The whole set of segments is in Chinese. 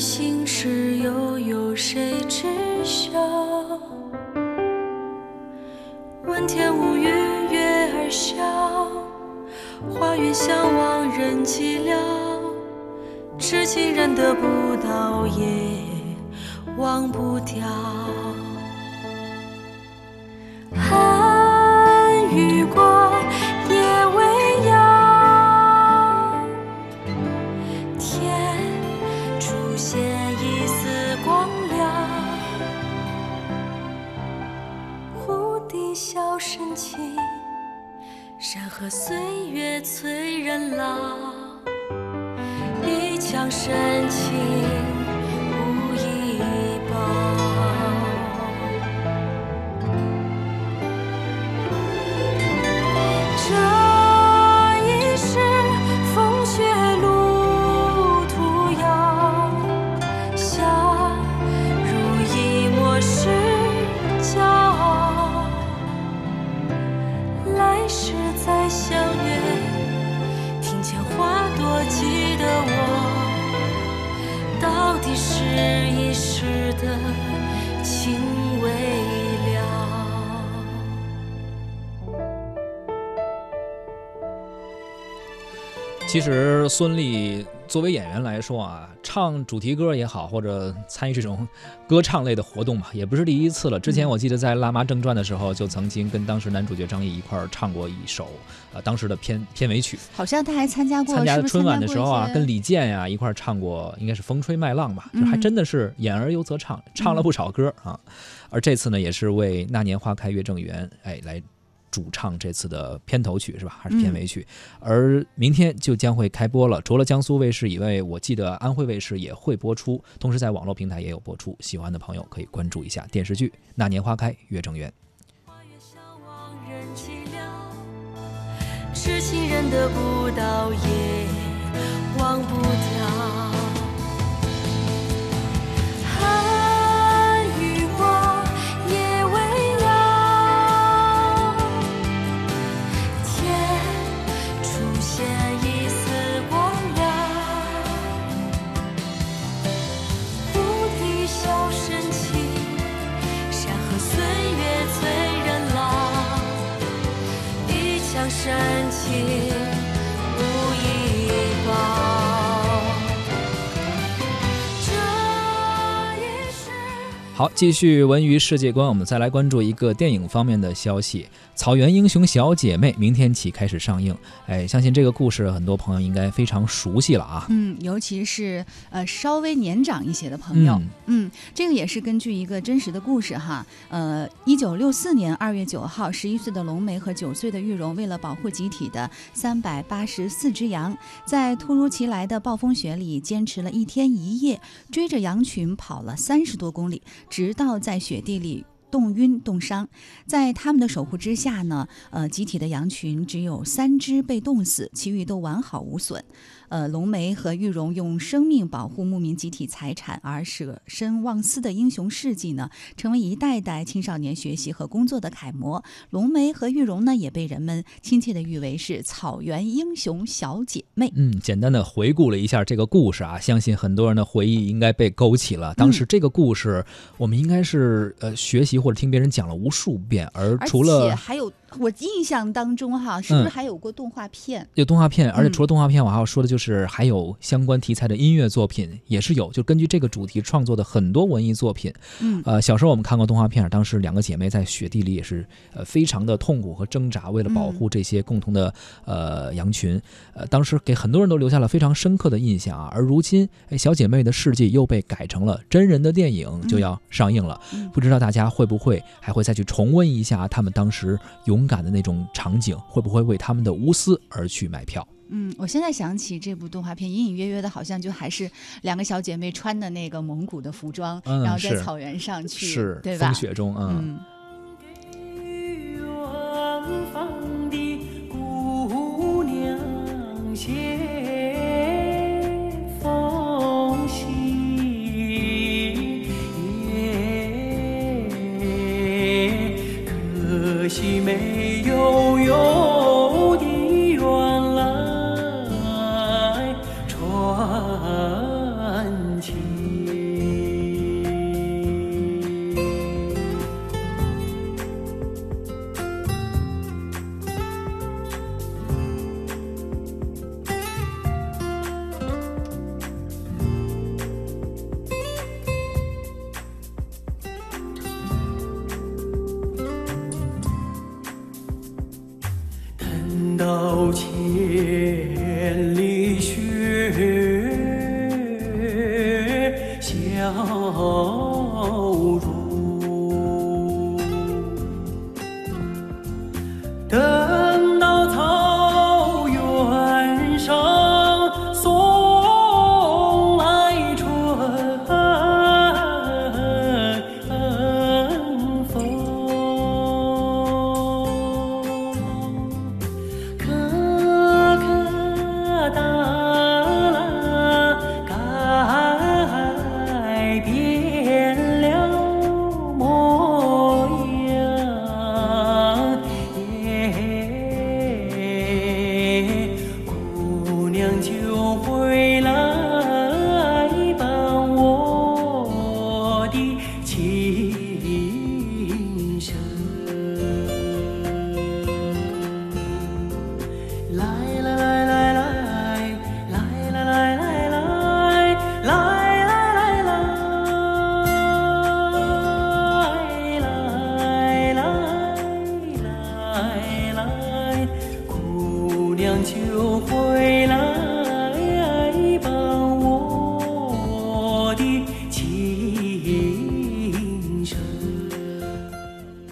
心事又有谁知晓？问天无语，月儿笑，花远相望人寂寥。痴情人得不到，也忘不掉。现一丝光亮。忽地笑深情，山河岁月催人老。一腔深情无以的我，到底是一时的情未了。其实孙俪作为演员来说啊，唱主题歌也好，或者参与这种歌唱类的活动嘛，也不是第一次了。之前我记得在《辣妈正传》的时候，就曾经跟当时男主角张译一块儿唱过一首，呃，当时的片片尾曲。好像他还参加过，参加春晚的时候啊跟李健呀、一块儿唱过，应该是《风吹麦浪》吧，就还嗯真的是演而优则唱，唱了不少歌啊。而这次呢，也是为《那年花开月正圆》哎来主唱这次的片头曲是吧？还是片尾曲？而明天就将会开播了，除了江苏卫视以外，我记得安徽卫视也会播出，同时在网络平台也有播出。喜欢的朋友可以关注一下电视剧《那年花开月正圆》。痴情人得不到，也深情好，继续文娱世界观，我们再来关注一个电影方面的消息，《草原英雄小姐妹》明天起开始上映。哎，相信这个故事很多朋友应该非常熟悉了啊。嗯，尤其是呃稍微年长一些的朋友，嗯嗯，这个也是根据一个真实的故事哈。呃，一九六四年二月九号，十一岁的龙梅和九岁的玉荣，为了保护集体的三百八十四只羊，在突如其来的暴风雪里坚持了一天一夜，追着羊群跑了三十多公里，直到在雪地里。冻晕、冻伤，在他们的守护之下呢，呃，集体的羊群只有三只被冻死，其余都完好无损。呃，龙梅和玉荣用生命保护牧民集体财产而舍身忘私的英雄事迹呢，成为一代代青少年学习和工作的楷模。龙梅和玉荣呢，也被人们亲切地誉为是草原英雄小姐妹。嗯，简单的回顾了一下这个故事啊，相信很多人的回忆应该被勾起了。当时这个故事，我们应该是呃学习或者听别人讲了无数遍，而而除了且还有，我印象当中哈，是不是嗯还有过动画片？有动画片，而且嗯除了动画片，我还要说的就是还有相关题材的音乐作品也是有，就根据这个主题创作的很多文艺作品。嗯呃，小时候我们看过动画片，当时两个姐妹在雪地里也是呃非常的痛苦和挣扎，为了保护这些共同的呃羊群，呃，当时给很多人都留下了非常深刻的印象啊。而如今，哎，小姐妹的事迹又被改成了真人的电影，就要上映了。嗯不知道大家会不会还会再去重温一下他们当时勇敢的那种场景，会不会为他们的无私而去买票？嗯，我现在想起这部动画片，隐隐约约的，好像就还是两个小姐妹穿的那个蒙古的服装，嗯然后在草原上去，是对吧？风雪中，嗯。嗯，走千里雪乡。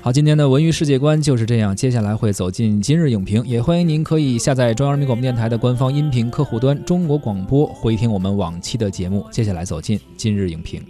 好，今天的文娱世界观就是这样。接下来会走进今日影评，也欢迎您可以下载中央人民广播电台的官方音频客户端中国广播，回听我们往期的节目。接下来走进今日影评。